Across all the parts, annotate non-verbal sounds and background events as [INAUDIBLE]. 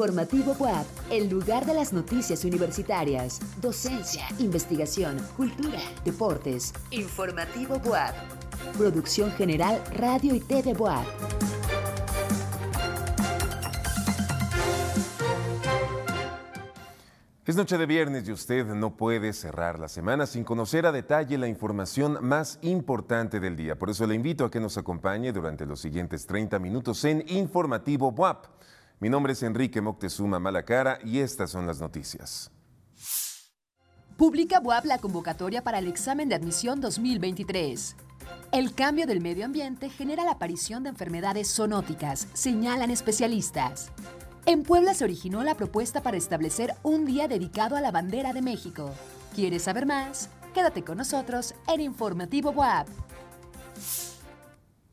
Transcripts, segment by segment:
Informativo WAP, el lugar de las noticias universitarias, docencia, investigación, cultura, deportes. Informativo WAP. Producción General Radio y TV WAP. Es noche de viernes y usted no puede cerrar la semana sin conocer a detalle la información más importante del día. Por eso le invito a que nos acompañe durante los siguientes 30 minutos en Informativo WAP. Mi nombre es Enrique Moctezuma Malacara y estas son las noticias. Publica WAP la convocatoria para el examen de admisión 2023. El cambio del medio ambiente genera la aparición de enfermedades zoonóticas, señalan especialistas. En Puebla se originó la propuesta para establecer un día dedicado a la bandera de México. ¿Quieres saber más? Quédate con nosotros en Informativo WAP.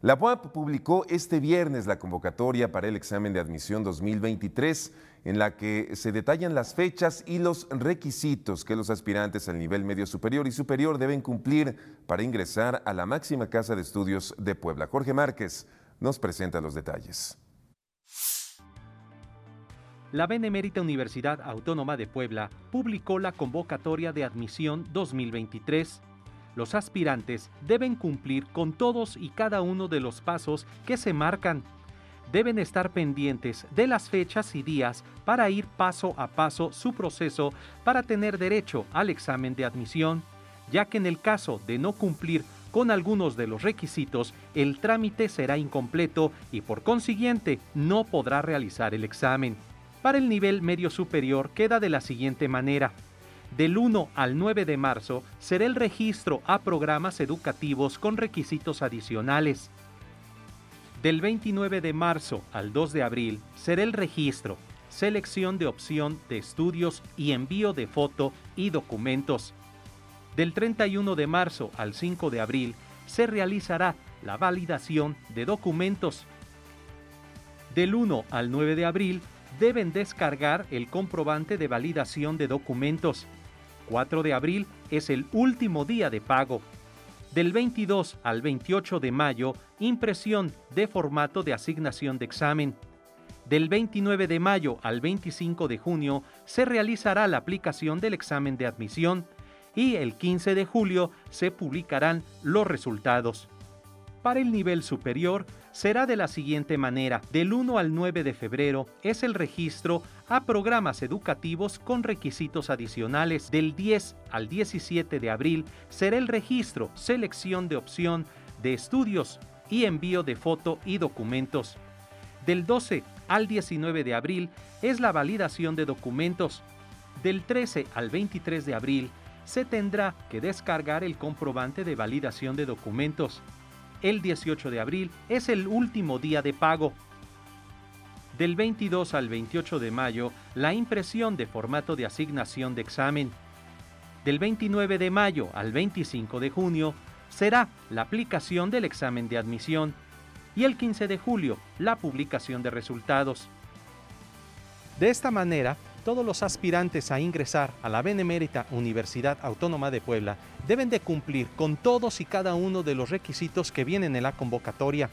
La UAP publicó este viernes la convocatoria para el examen de admisión 2023, en la que se detallan las fechas y los requisitos que los aspirantes al nivel medio superior y superior deben cumplir para ingresar a la máxima casa de estudios de Puebla. Jorge Márquez nos presenta los detalles. la Benemérita Universidad Autónoma de Puebla publicó la convocatoria de admisión 2023. Los aspirantes deben cumplir con todos y cada uno de los pasos que se marcan. Deben estar pendientes de las fechas y días para ir paso a paso su proceso para tener derecho al examen de admisión, ya que en el caso de no cumplir con algunos de los requisitos, el trámite será incompleto y por consiguiente no podrá realizar el examen. Para el nivel medio superior queda de la siguiente manera. Del 1 al 9 de marzo será el registro a programas educativos con requisitos adicionales. Del 29 de marzo al 2 de abril será el registro, selección de opción de estudios y envío de foto y documentos. Del 31 de marzo al 5 de abril se realizará la validación de documentos. Del 1 al 9 de abril deben descargar el comprobante de validación de documentos. 4 de abril es el último día de pago. Del 22 al 28 de mayo, impresión de formato de asignación de examen. Del 29 de mayo al 25 de junio se realizará la aplicación del examen de admisión y el 15 de julio se publicarán los resultados. Para el nivel superior será de la siguiente manera. Del 1 al 9 de febrero es el registro a programas educativos con requisitos adicionales. Del 10 al 17 de abril será el registro, selección de opción de estudios y envío de foto y documentos. Del 12 al 19 de abril es la validación de documentos. Del 13 al 23 de abril se tendrá que descargar el comprobante de validación de documentos el 18 de abril es el último día de pago. Del 22 al 28 de mayo, la impresión de formato de asignación de examen. Del 29 de mayo al 25 de junio será la aplicación del examen de admisión y el 15 de julio la publicación de resultados. De esta manera, todos los aspirantes a ingresar a la Benemérita Universidad Autónoma de Puebla deben de cumplir con todos y cada uno de los requisitos que vienen en la convocatoria.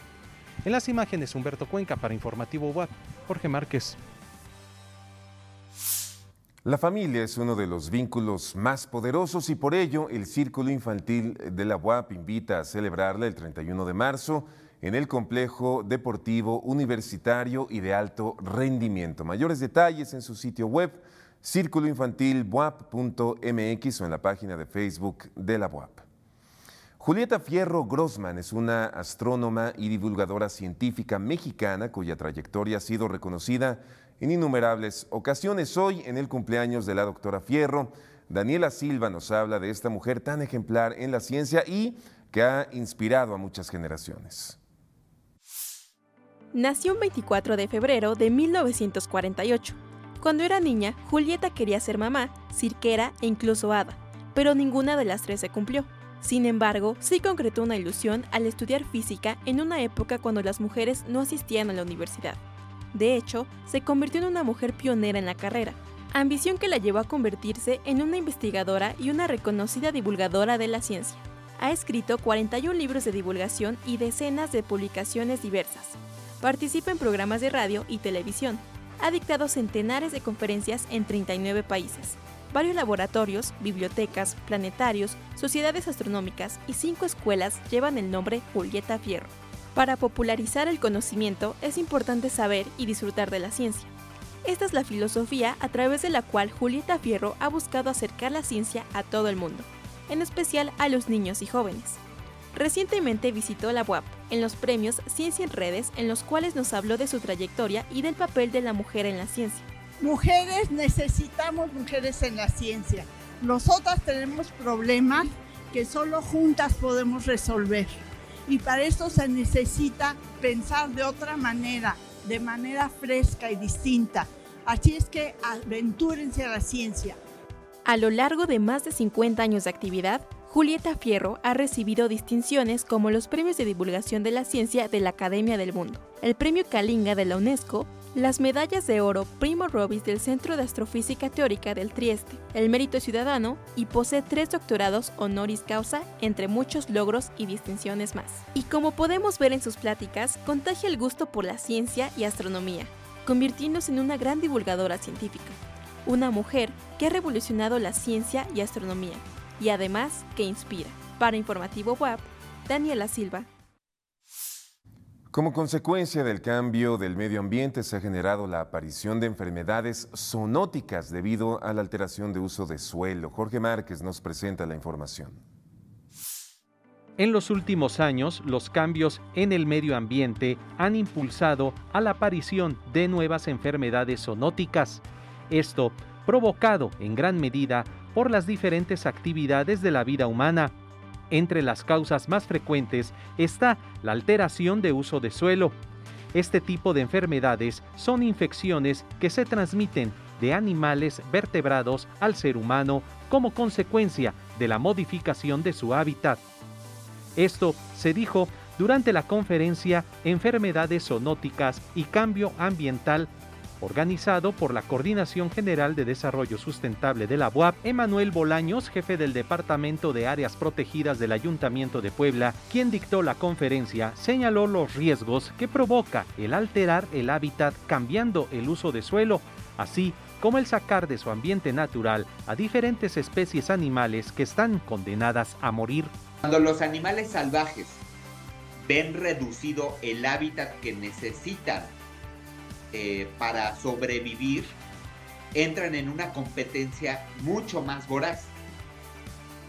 En las imágenes Humberto Cuenca para Informativo UAP, Jorge Márquez. La familia es uno de los vínculos más poderosos y por ello el Círculo Infantil de la UAP invita a celebrarla el 31 de marzo en el complejo deportivo universitario y de alto rendimiento. Mayores detalles en su sitio web círculoinfantilbuap.mx o en la página de Facebook de la BUAP. Julieta Fierro Grossman es una astrónoma y divulgadora científica mexicana cuya trayectoria ha sido reconocida en innumerables ocasiones. Hoy, en el cumpleaños de la doctora Fierro, Daniela Silva nos habla de esta mujer tan ejemplar en la ciencia y que ha inspirado a muchas generaciones. Nació un 24 de febrero de 1948. Cuando era niña, Julieta quería ser mamá, cirquera e incluso hada, pero ninguna de las tres se cumplió. Sin embargo, sí concretó una ilusión al estudiar física en una época cuando las mujeres no asistían a la universidad. De hecho, se convirtió en una mujer pionera en la carrera, ambición que la llevó a convertirse en una investigadora y una reconocida divulgadora de la ciencia. Ha escrito 41 libros de divulgación y decenas de publicaciones diversas. Participa en programas de radio y televisión. Ha dictado centenares de conferencias en 39 países. Varios laboratorios, bibliotecas, planetarios, sociedades astronómicas y cinco escuelas llevan el nombre Julieta Fierro. Para popularizar el conocimiento es importante saber y disfrutar de la ciencia. Esta es la filosofía a través de la cual Julieta Fierro ha buscado acercar la ciencia a todo el mundo, en especial a los niños y jóvenes. Recientemente visitó la UAP en los premios Ciencia en Redes, en los cuales nos habló de su trayectoria y del papel de la mujer en la ciencia. Mujeres necesitamos mujeres en la ciencia. Nosotras tenemos problemas que solo juntas podemos resolver. Y para esto se necesita pensar de otra manera, de manera fresca y distinta. Así es que aventúrense a la ciencia. A lo largo de más de 50 años de actividad, Julieta Fierro ha recibido distinciones como los Premios de Divulgación de la Ciencia de la Academia del Mundo, el Premio Kalinga de la UNESCO, las medallas de oro Primo Robis del Centro de Astrofísica Teórica del Trieste, el Mérito Ciudadano y posee tres doctorados honoris causa, entre muchos logros y distinciones más. Y como podemos ver en sus pláticas, contagia el gusto por la ciencia y astronomía, convirtiéndose en una gran divulgadora científica. Una mujer que ha revolucionado la ciencia y astronomía, y además que inspira. Para Informativo WAP, Daniela Silva. Como consecuencia del cambio del medio ambiente se ha generado la aparición de enfermedades zoonóticas debido a la alteración de uso de suelo. Jorge Márquez nos presenta la información. En los últimos años, los cambios en el medio ambiente han impulsado a la aparición de nuevas enfermedades zoonóticas. Esto provocado en gran medida por las diferentes actividades de la vida humana entre las causas más frecuentes está la alteración de uso de suelo. Este tipo de enfermedades son infecciones que se transmiten de animales vertebrados al ser humano como consecuencia de la modificación de su hábitat. Esto se dijo durante la conferencia Enfermedades zoonóticas y Cambio Ambiental organizado por la Coordinación General de Desarrollo Sustentable de la UAP, Emanuel Bolaños, jefe del Departamento de Áreas Protegidas del Ayuntamiento de Puebla, quien dictó la conferencia, señaló los riesgos que provoca el alterar el hábitat cambiando el uso de suelo, así como el sacar de su ambiente natural a diferentes especies animales que están condenadas a morir. Cuando los animales salvajes ven reducido el hábitat que necesitan eh, para sobrevivir, entran en una competencia mucho más voraz.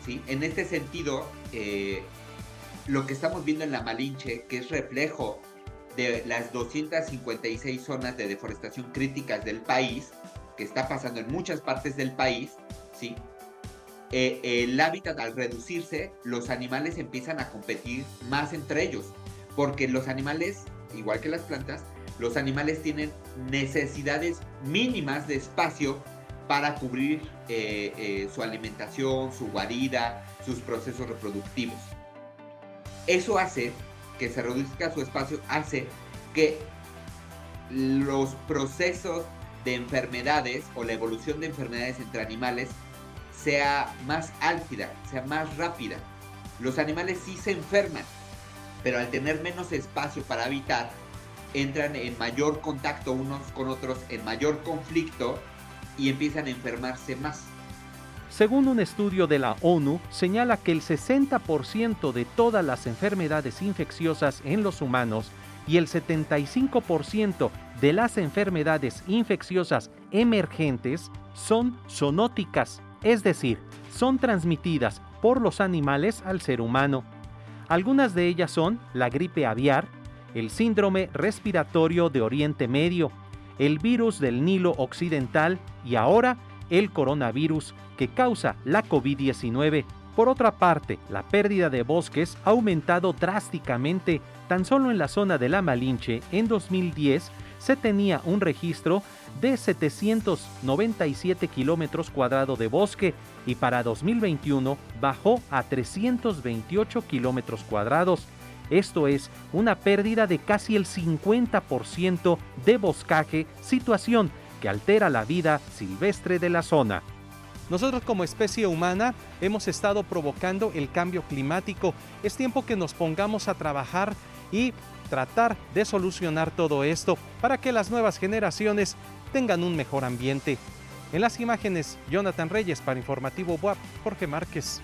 ¿sí? En este sentido, eh, lo que estamos viendo en la Malinche, que es reflejo de las 256 zonas de deforestación críticas del país, que está pasando en muchas partes del país, ¿sí? Eh, el hábitat al reducirse, los animales empiezan a competir más entre ellos, porque los animales, igual que las plantas, los animales tienen necesidades mínimas de espacio para cubrir eh, eh, su alimentación, su guarida, sus procesos reproductivos. Eso hace que se reduzca su espacio, hace que los procesos de enfermedades o la evolución de enfermedades entre animales sea más álgida, sea más rápida. Los animales sí se enferman, pero al tener menos espacio para habitar, entran en mayor contacto unos con otros, en mayor conflicto y empiezan a enfermarse más. Según un estudio de la ONU, señala que el 60% de todas las enfermedades infecciosas en los humanos y el 75% de las enfermedades infecciosas emergentes son zoonóticas, es decir, son transmitidas por los animales al ser humano. Algunas de ellas son la gripe aviar, el síndrome respiratorio de Oriente Medio, el virus del Nilo Occidental y ahora el coronavirus que causa la COVID-19. Por otra parte, la pérdida de bosques ha aumentado drásticamente. Tan solo en la zona de la Malinche, en 2010, se tenía un registro de 797 kilómetros cuadrados de bosque y para 2021 bajó a 328 kilómetros cuadrados. Esto es una pérdida de casi el 50% de boscaje, situación que altera la vida silvestre de la zona. Nosotros como especie humana hemos estado provocando el cambio climático. Es tiempo que nos pongamos a trabajar y tratar de solucionar todo esto para que las nuevas generaciones tengan un mejor ambiente. En las imágenes, Jonathan Reyes para Informativo WAP, Jorge Márquez.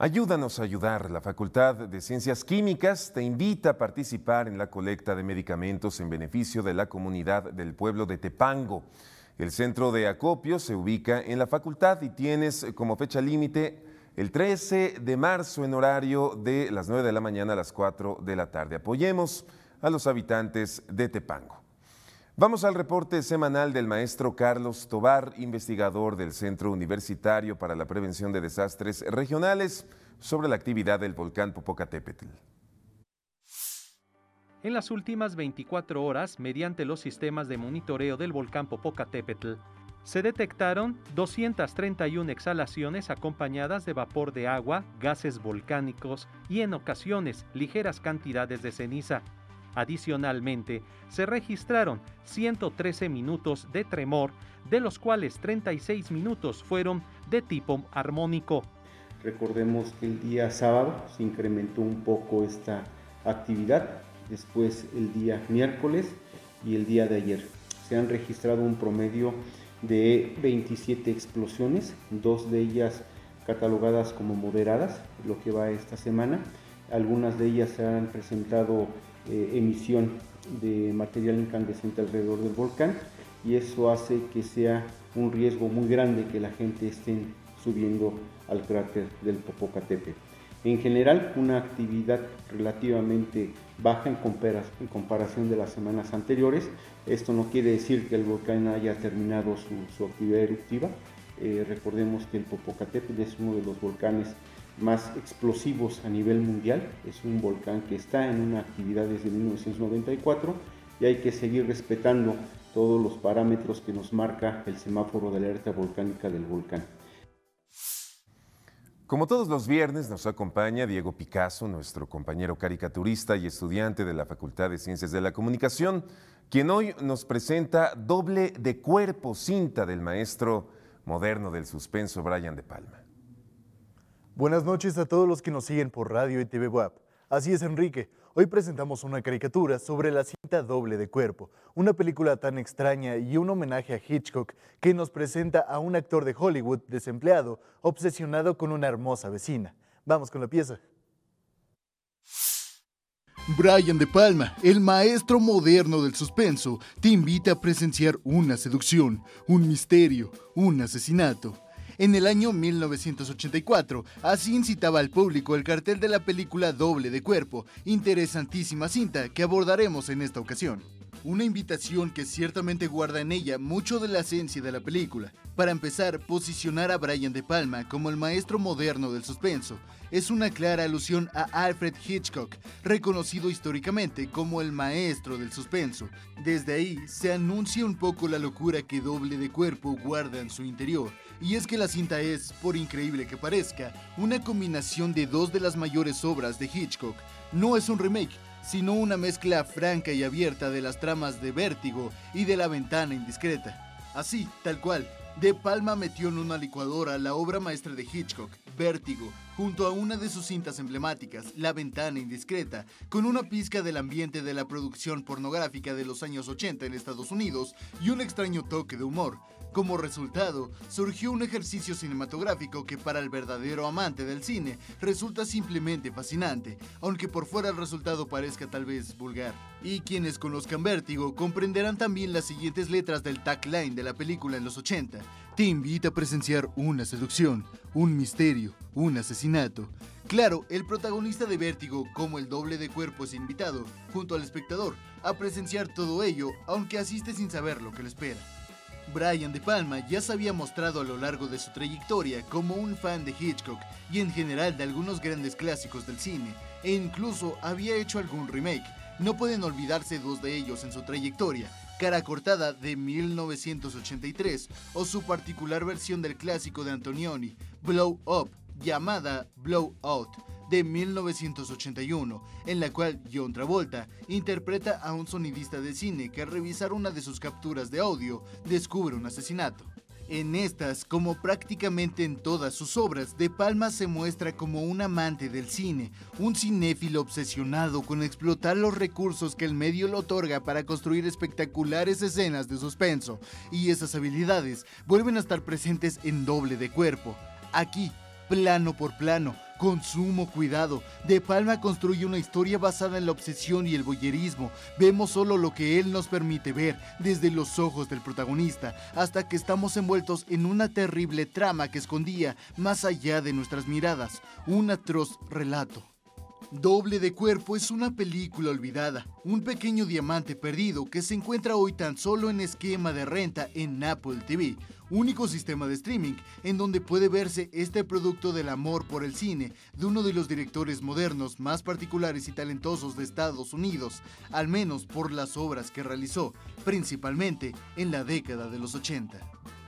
Ayúdanos a ayudar. La Facultad de Ciencias Químicas te invita a participar en la colecta de medicamentos en beneficio de la comunidad del pueblo de Tepango. El centro de acopio se ubica en la facultad y tienes como fecha límite el 13 de marzo en horario de las 9 de la mañana a las 4 de la tarde. Apoyemos a los habitantes de Tepango. Vamos al reporte semanal del maestro Carlos Tobar, investigador del Centro Universitario para la Prevención de Desastres Regionales, sobre la actividad del volcán Popocatépetl. En las últimas 24 horas, mediante los sistemas de monitoreo del volcán Popocatépetl, se detectaron 231 exhalaciones acompañadas de vapor de agua, gases volcánicos y en ocasiones ligeras cantidades de ceniza. Adicionalmente, se registraron 113 minutos de tremor, de los cuales 36 minutos fueron de tipo armónico. Recordemos que el día sábado se incrementó un poco esta actividad después el día miércoles y el día de ayer. Se han registrado un promedio de 27 explosiones, dos de ellas catalogadas como moderadas, lo que va esta semana. Algunas de ellas se han presentado eh, emisión de material incandescente alrededor del volcán y eso hace que sea un riesgo muy grande que la gente esté subiendo al cráter del Popocatépetl. En general, una actividad relativamente baja en, comparación de las semanas anteriores. Esto no quiere decir que el volcán haya terminado su, actividad eruptiva. Eh, recordemos que el Popocatépetl es uno de los volcanes más explosivos a nivel mundial. Es un volcán que está en una actividad desde 1994 y hay que seguir respetando todos los parámetros que nos marca el semáforo de alerta volcánica del volcán. Como todos los viernes nos acompaña Diego Picasso, nuestro compañero caricaturista y estudiante de la Facultad de Ciencias de la Comunicación, quien hoy nos presenta Doble de Cuerpo, cinta del maestro moderno del suspenso Brian De Palma. Buenas noches a todos los que nos siguen por radio y TV WAP. Así es, Enrique. Hoy presentamos una caricatura sobre la cinta doble de cuerpo, una película tan extraña y un homenaje a Hitchcock que nos presenta a un actor de Hollywood desempleado, obsesionado con una hermosa vecina. Vamos con la pieza. Brian De Palma, el maestro moderno del suspenso, te invita a presenciar una seducción, un misterio, un asesinato en el año 1984. Así incitaba al público el cartel de la película Doble de Cuerpo, interesantísima cinta que abordaremos en esta ocasión. Una invitación que ciertamente guarda en ella mucho de la esencia de la película. Para empezar, posicionar a Brian De Palma como el maestro moderno del suspenso es una clara alusión a Alfred Hitchcock, reconocido históricamente como el maestro del suspenso. Desde ahí se anuncia un poco la locura que Doble de Cuerpo guarda en su interior y es que la cinta es, por increíble que parezca, una combinación de dos de las mayores obras de Hitchcock. No es un remake, sino una mezcla franca y abierta de las tramas de Vértigo y de La ventana indiscreta. Así, tal cual, De Palma metió en una licuadora la obra maestra de Hitchcock, Vértigo, junto a una de sus cintas emblemáticas, La ventana indiscreta, con una pizca del ambiente de la producción pornográfica de los años 80 en Estados Unidos y un extraño toque de humor. Como resultado, surgió un ejercicio cinematográfico que para el verdadero amante del cine resulta simplemente fascinante, aunque por fuera el resultado parezca tal vez vulgar. Y quienes conozcan Vértigo comprenderán también las siguientes letras del tagline de la película en los 80. Te invita a presenciar una seducción, un misterio, un asesinato. Claro, el protagonista de Vértigo, como el doble de cuerpo, es invitado, junto al espectador, a presenciar todo ello, aunque asiste sin saber lo que le espera. Brian De Palma ya se había mostrado a lo largo de su trayectoria como un fan de Hitchcock y en general de algunos grandes clásicos del cine, e incluso había hecho algún remake, No pueden olvidarse dos de ellos en su trayectoria, Cara Cortada de 1983 o su particular versión del clásico de Antonioni, Blow Up, llamada Blow Out de 1981, en la cual John Travolta interpreta a un sonidista de cine que al revisar una de sus capturas de audio descubre un asesinato. En estas, como prácticamente en todas sus obras, De Palma se muestra como un amante del cine, un cinéfilo obsesionado con explotar los recursos que el medio le otorga para construir espectaculares escenas de suspenso, y esas habilidades vuelven a estar presentes en doble de cuerpo. Aquí, plano por plano, con sumo cuidado. De Palma construye una historia basada en la obsesión y el boyerismo. Vemos solo lo que él nos permite ver, desde los ojos del protagonista, hasta que estamos envueltos en una terrible trama que escondía más allá de nuestras miradas, un atroz relato. Doble de Cuerpo es una película olvidada, un pequeño diamante perdido que se encuentra hoy tan solo en esquema de renta en Apple TV, único sistema de streaming en donde puede verse este producto del amor por el cine de uno de los directores modernos más particulares y talentosos de Estados Unidos, al menos por las obras que realizó, principalmente en la década de los 80.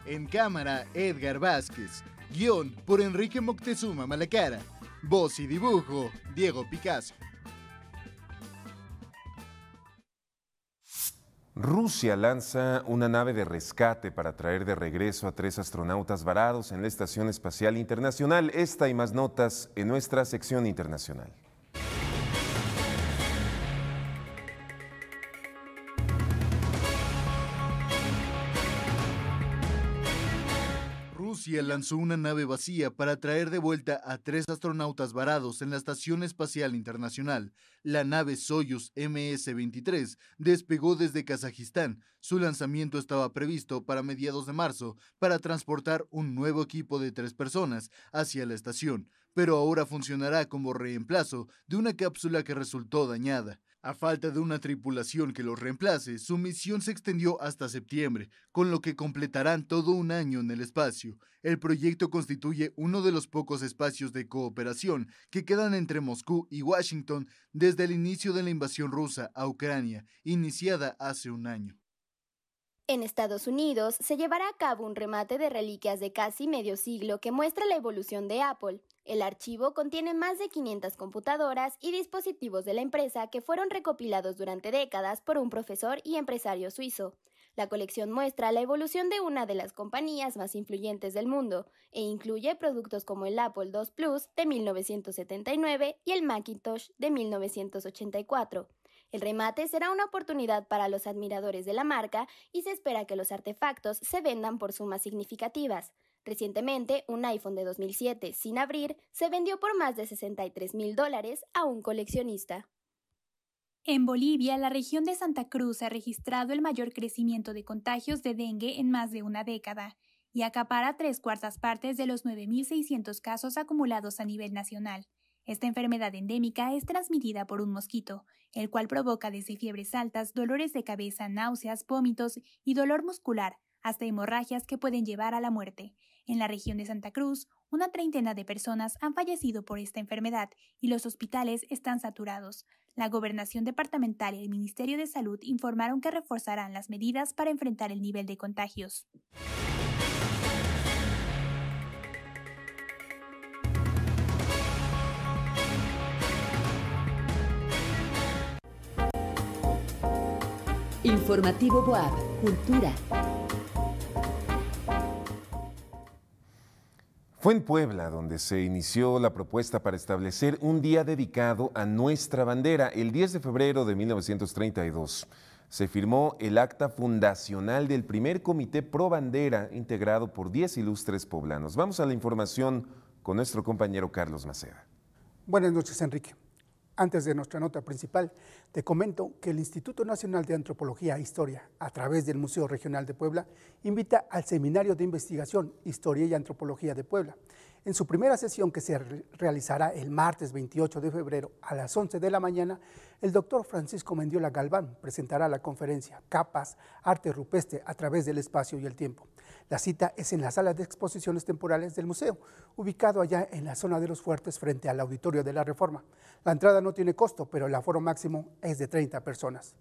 En cámara, Edgar Vázquez. Guión por Enrique Moctezuma Malacara. Voz y dibujo, Diego Picasso. Rusia lanza una nave de rescate para traer de regreso a tres astronautas varados en la Estación Espacial Internacional. Esta y más notas en nuestra sección internacional. Rusia lanzó una nave vacía para traer de vuelta a tres astronautas varados en la Estación Espacial Internacional. La nave Soyuz MS-23 despegó desde Kazajistán. Su lanzamiento estaba previsto para mediados de marzo para transportar un nuevo equipo de tres personas hacia la estación, pero ahora funcionará como reemplazo de una cápsula que resultó dañada. A falta de una tripulación que los reemplace, su misión se extendió hasta septiembre, con lo que completarán todo un año en el espacio. El proyecto constituye uno de los pocos espacios de cooperación que quedan entre Moscú y Washington desde el inicio de la invasión rusa a Ucrania, iniciada hace un año. En Estados Unidos se llevará a cabo un remate de reliquias de casi medio siglo que muestra la evolución de Apple. El archivo contiene más de 500 computadoras y dispositivos de la empresa que fueron recopilados durante décadas por un profesor y empresario suizo. La colección muestra la evolución de una de las compañías más influyentes del mundo e incluye productos como el Apple II Plus de 1979 y el Macintosh de 1984. El remate será una oportunidad para los admiradores de la marca y se espera que los artefactos se vendan por sumas significativas. Recientemente, un iPhone de 2007 sin abrir se vendió por más de 63 mil dólares a un coleccionista. En Bolivia, la región de Santa Cruz ha registrado el mayor crecimiento de contagios de dengue en más de una década y acapara tres cuartas partes de los 9.600 casos acumulados a nivel nacional. Esta enfermedad endémica es transmitida por un mosquito, el cual provoca desde fiebres altas, dolores de cabeza, náuseas, vómitos y dolor muscular, hasta hemorragias que pueden llevar a la muerte. En la región de Santa Cruz, una treintena de personas han fallecido por esta enfermedad y los hospitales están saturados. La Gobernación Departamental y el Ministerio de Salud informaron que reforzarán las medidas para enfrentar el nivel de contagios. Informativo Boab, Cultura. Fue en Puebla donde se inició la propuesta para establecer un día dedicado a nuestra bandera. El 10 de febrero de 1932 se firmó el acta fundacional del primer comité pro bandera integrado por 10 ilustres poblanos. Vamos a la información con nuestro compañero Carlos Maceda. Buenas noches, Enrique. Antes de nuestra nota principal, te comento que el Instituto Nacional de Antropología e Historia, a través del Museo Regional de Puebla, invita al Seminario de Investigación Historia y Antropología de Puebla. En su primera sesión, que se realizará el martes 28 de febrero a las 11 de la mañana, el doctor Francisco Mendiola Galván presentará la conferencia Capas, Arte Rupestre a través del espacio y el tiempo. La cita es en la sala de exposiciones temporales del museo, ubicado allá en la zona de los fuertes frente al auditorio de la Reforma. La entrada no tiene costo, pero el aforo máximo es de 30 personas.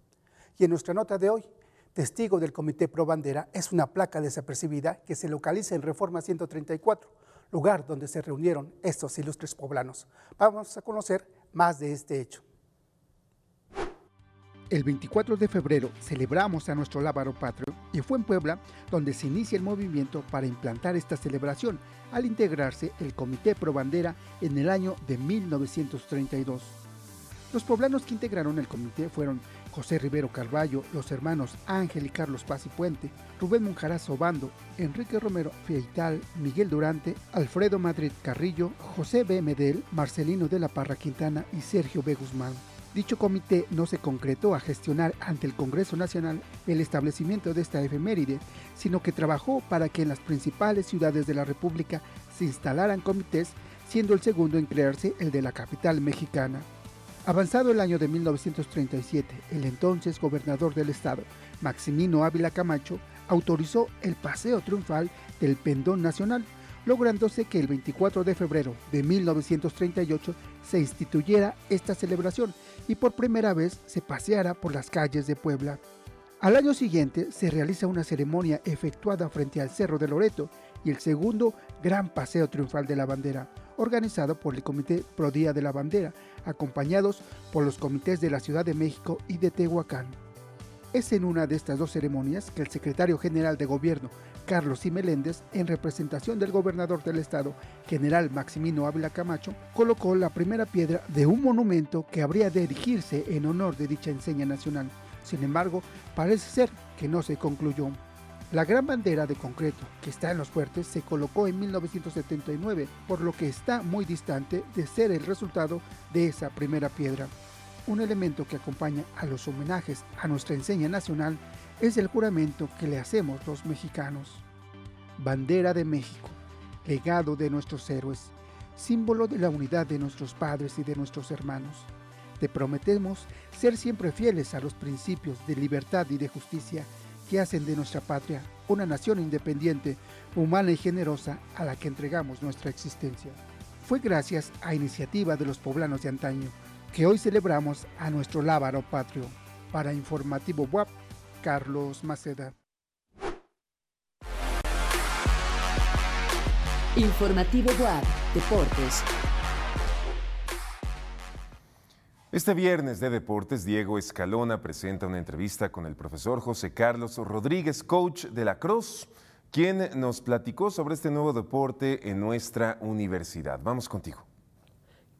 Y en nuestra nota de hoy, testigo del Comité Pro Bandera es una placa desapercibida que se localiza en Reforma 134, lugar donde se reunieron estos ilustres poblanos. Vamos a conocer más de este hecho. El 24 de febrero celebramos a nuestro Lábaro Patrio y fue en Puebla donde se inicia el movimiento para implantar esta celebración al integrarse el Comité Pro Bandera en el año de 1932. Los poblanos que integraron el comité fueron José Rivero Carballo, los hermanos Ángel y Carlos Paz y Puente, Rubén Monjaraz Obando, Enrique Romero Fieital, Miguel Durante, Alfredo Madrid Carrillo, José B. Medel, Marcelino de la Parra Quintana y Sergio B. Guzmán. Dicho comité no se concretó a gestionar ante el Congreso Nacional el establecimiento de esta efeméride, sino que trabajó para que en las principales ciudades de la República se instalaran comités, siendo el segundo en crearse el de la capital mexicana. Avanzado el año de 1937, el entonces gobernador del estado, Maximino Ávila Camacho, autorizó el paseo triunfal del Pendón Nacional, lográndose que el 24 de febrero de 1938 se instituyera esta celebración y por primera vez se paseara por las calles de Puebla. Al año siguiente se realiza una ceremonia efectuada frente al Cerro de Loreto y el segundo Gran Paseo Triunfal de la Bandera, organizado por el Comité Pro Día de la Bandera, acompañados por los comités de la Ciudad de México y de Tehuacán. Es en una de estas dos ceremonias que el secretario general de Gobierno, Carlos I. Meléndez, en representación del gobernador del estado, general Maximino Ávila Camacho, colocó la primera piedra de un monumento que habría de erigirse en honor de dicha enseña nacional. Sin embargo, parece ser que no se concluyó. La gran bandera de concreto que está en los fuertes se colocó en 1979, por lo que está muy distante de ser el resultado de esa primera piedra. Un elemento que acompaña a los homenajes a nuestra enseña nacional es el juramento que le hacemos los mexicanos. Bandera de México, legado de nuestros héroes, símbolo de la unidad de nuestros padres y de nuestros hermanos. Te prometemos ser siempre fieles a los principios de libertad y de justicia que hacen de nuestra patria una nación independiente, humana y generosa a la que entregamos nuestra existencia. Fue gracias a iniciativa de los poblanos de antaño que hoy celebramos a nuestro lábaro patrio. Para Informativo WAP, Carlos Maceda. Informativo WAP, Deportes. Este viernes de Deportes, Diego Escalona presenta una entrevista con el profesor José Carlos Rodríguez, coach de la Cruz, quien nos platicó sobre este nuevo deporte en nuestra universidad. Vamos contigo.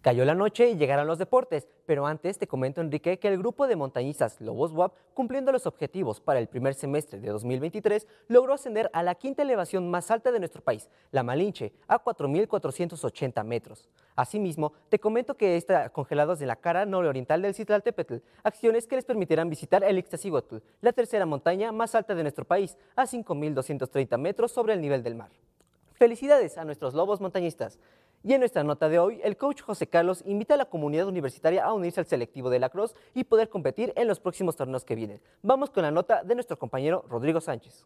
Cayó la noche y llegaron los deportes, pero antes te comento, Enrique, que el grupo de montañistas Lobos WAP, cumpliendo los objetivos para el primer semestre de 2023, logró ascender a la quinta elevación más alta de nuestro país, la Malinche, a 4.480 metros. Asimismo, te comento que está congelados en la cara nororiental del Citlaltépetl, acciones que les permitirán visitar el Ixtaccíhuatl, la tercera montaña más alta de nuestro país, a 5.230 metros sobre el nivel del mar. Felicidades a nuestros lobos montañistas. Y en nuestra nota de hoy, el coach José Carlos invita a la comunidad universitaria a unirse al selectivo de la Cruz y poder competir en los próximos torneos que vienen. Vamos con la nota de nuestro compañero Rodrigo Sánchez.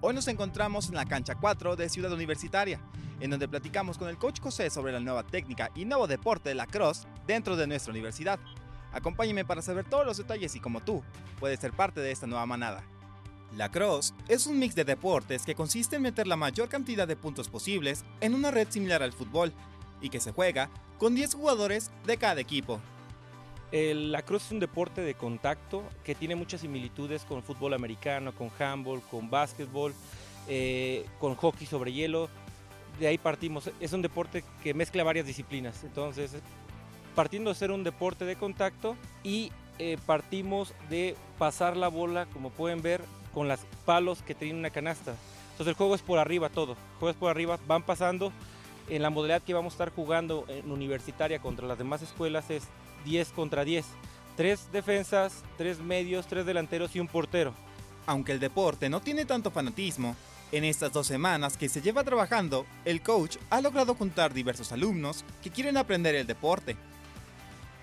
Hoy nos encontramos en la cancha 4 de Ciudad Universitaria, en donde platicamos con el coach José sobre la nueva técnica y nuevo deporte de la cross dentro de nuestra universidad. Acompáñeme para saber todos los detalles y como tú puedes ser parte de esta nueva manada. La cross es un mix de deportes que consiste en meter la mayor cantidad de puntos posibles en una red similar al fútbol y que se juega con 10 jugadores de cada equipo. El lacrosse es un deporte de contacto que tiene muchas similitudes con fútbol americano, con handball, con básquetbol, eh, con hockey sobre hielo. De ahí partimos. Es un deporte que mezcla varias disciplinas. Entonces, partiendo de ser un deporte de contacto y eh, partimos de pasar la bola, como pueden ver, con los palos que tienen una canasta. Entonces el juego es por arriba todo. El juego es por arriba, van pasando. En la modalidad que vamos a estar jugando en universitaria contra las demás escuelas es 10 contra 10. Tres defensas, tres medios, tres delanteros y un portero. Aunque el deporte no tiene tanto fanatismo, en estas dos semanas que se lleva trabajando, el coach ha logrado juntar diversos alumnos que quieren aprender el deporte.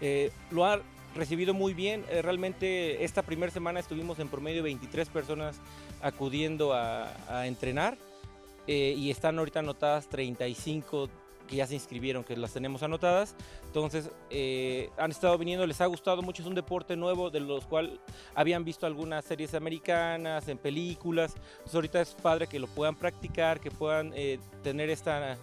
Eh, lo, recibido muy bien. Eh, realmente esta primera semana estuvimos en promedio 23 personas acudiendo a, entrenar eh, y están ahorita anotadas 35 que ya se inscribieron, que las tenemos anotadas. Entonces, eh, han estado viniendo, les ha gustado mucho, es un deporte nuevo de los cuales habían visto algunas series americanas, en películas. Entonces, ahorita es padre que lo puedan practicar, que puedan tener esta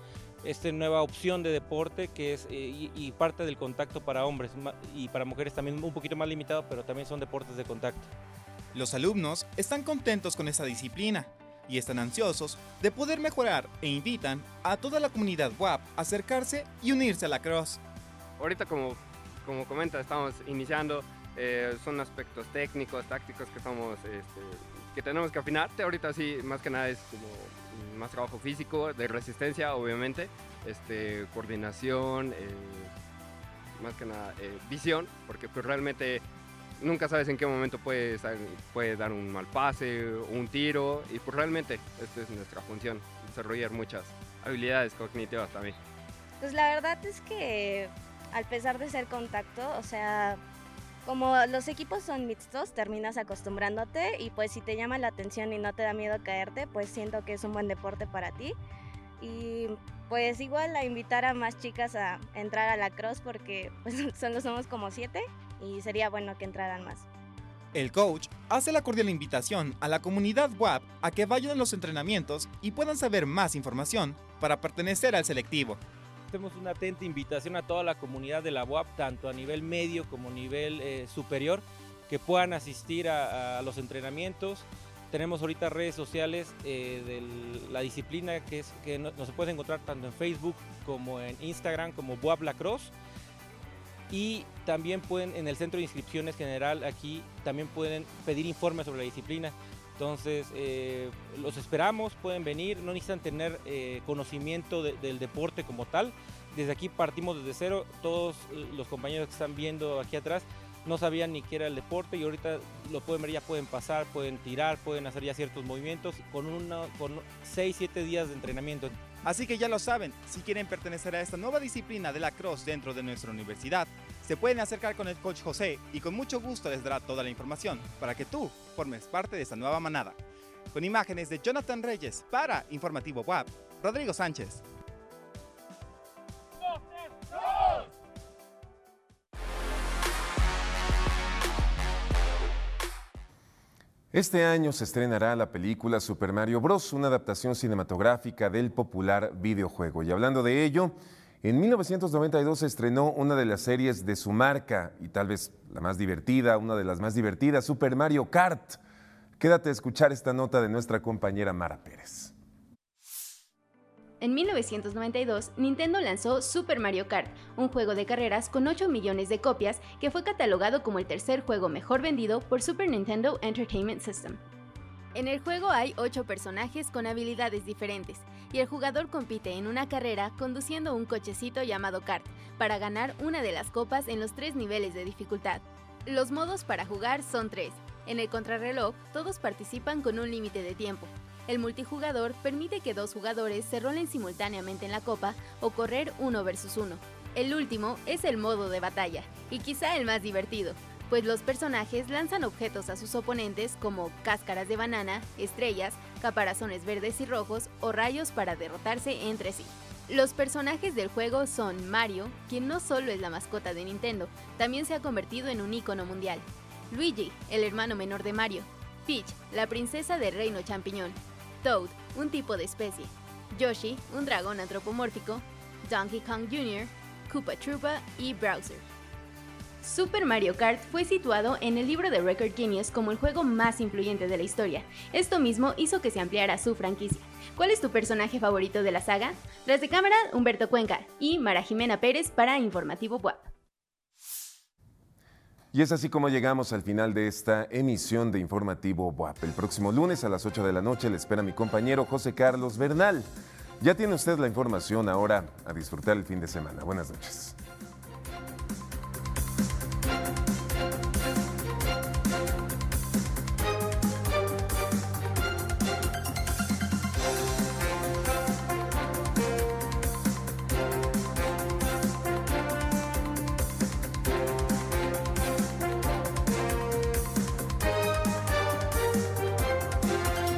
esta nueva opción de deporte que es eh, y, parte del contacto para hombres y para mujeres también un poquito más limitado, pero también son deportes de contacto. Los alumnos están contentos con esta disciplina y están ansiosos de poder mejorar e invitan a toda la comunidad WAP a acercarse y unirse a la cross. Ahorita como, como comenta, estamos iniciando, eh, son aspectos técnicos, tácticos que, estamos, este, que tenemos que afinar. Ahorita sí, más que nada es como más trabajo físico, de resistencia, obviamente, este, coordinación, eh, más que nada eh, visión, porque pues realmente nunca sabes en qué momento puedes, puede dar un mal pase, un tiro, y pues realmente esta es nuestra función, desarrollar muchas habilidades cognitivas también. Pues la verdad es que al pesar de ser contacto, o sea, como los equipos son mixtos, terminas acostumbrándote y pues si te llama la atención y no te da miedo caerte, pues siento que es un buen deporte para ti. Y pues igual a invitar a más chicas a entrar a la cross porque pues [LAUGHS] solo somos como siete y sería bueno que entraran más. El coach hace la cordial invitación a la comunidad WAP a que vayan a los entrenamientos y puedan saber más información para pertenecer al selectivo hacemos una atenta invitación a toda la comunidad de la UAP, tanto a nivel medio como a nivel eh, superior, que puedan asistir a, los entrenamientos. Tenemos ahorita redes sociales eh, de la disciplina que, es, que no, se puede encontrar tanto en Facebook como en Instagram como Buap Lacrosse. Y también pueden, en el centro de inscripciones general, aquí también pueden pedir informes sobre la disciplina. Entonces, eh, los esperamos, pueden venir, no necesitan tener eh, conocimiento del deporte como tal. Desde aquí partimos desde cero, todos los compañeros que están viendo aquí atrás no sabían ni qué era el deporte y ahorita lo pueden ver, ya pueden pasar, pueden tirar, pueden hacer ya ciertos movimientos con, una, con 6, 7 días de entrenamiento. Así que ya lo saben, si quieren pertenecer a esta nueva disciplina de la cross dentro de nuestra universidad, se pueden acercar con el coach José y con mucho gusto les dará toda la información para que tú formes parte de esta nueva manada. Con imágenes de Jonathan Reyes para Informativo WAP, Rodrigo Sánchez. Este año se estrenará la película Super Mario Bros., una adaptación cinematográfica del popular videojuego. Y hablando de ello, en 1992 se estrenó una de las series de su marca y tal vez la más divertida, una de las más divertidas, Super Mario Kart. Quédate a escuchar esta nota de nuestra compañera Mara Pérez. En 1992, Nintendo lanzó Super Mario Kart, un juego de carreras con 8 millones de copias que fue catalogado como el tercer juego mejor vendido por Super Nintendo Entertainment System. En el juego hay 8 personajes con habilidades diferentes, y el jugador compite en una carrera conduciendo un cochecito llamado kart para ganar una de las copas en los tres niveles de dificultad. Los modos para jugar son tres. En el contrarreloj, todos participan con un límite de tiempo. El multijugador permite que dos jugadores se rolen simultáneamente en la copa o correr uno versus uno. El último es el modo de batalla, y quizá el más divertido, pues los personajes lanzan objetos a sus oponentes como cáscaras de banana, estrellas, caparazones verdes y rojos o rayos para derrotarse entre sí. Los personajes del juego son Mario, quien no solo es la mascota de Nintendo, también se ha convertido en un icono mundial. Luigi, el hermano menor de Mario. Peach, la princesa del reino champiñón. Toad, un tipo de especie. Yoshi, un dragón antropomórfico. Donkey Kong Jr., Koopa Troopa y Browser. Super Mario Kart fue situado en el libro de Record Guinness como el juego más influyente de la historia. Esto mismo hizo que se ampliara su franquicia. ¿Cuál es tu personaje favorito de la saga? Tras de cámara, Humberto Cuenca y Mara Jimena Pérez para Informativo WAP. Y es así como llegamos al final de esta emisión de Informativo WAP. El próximo lunes a las 8 de la noche le espera mi compañero José Carlos Bernal. Ya tiene usted la información ahora a disfrutar el fin de semana. Buenas noches. Bye.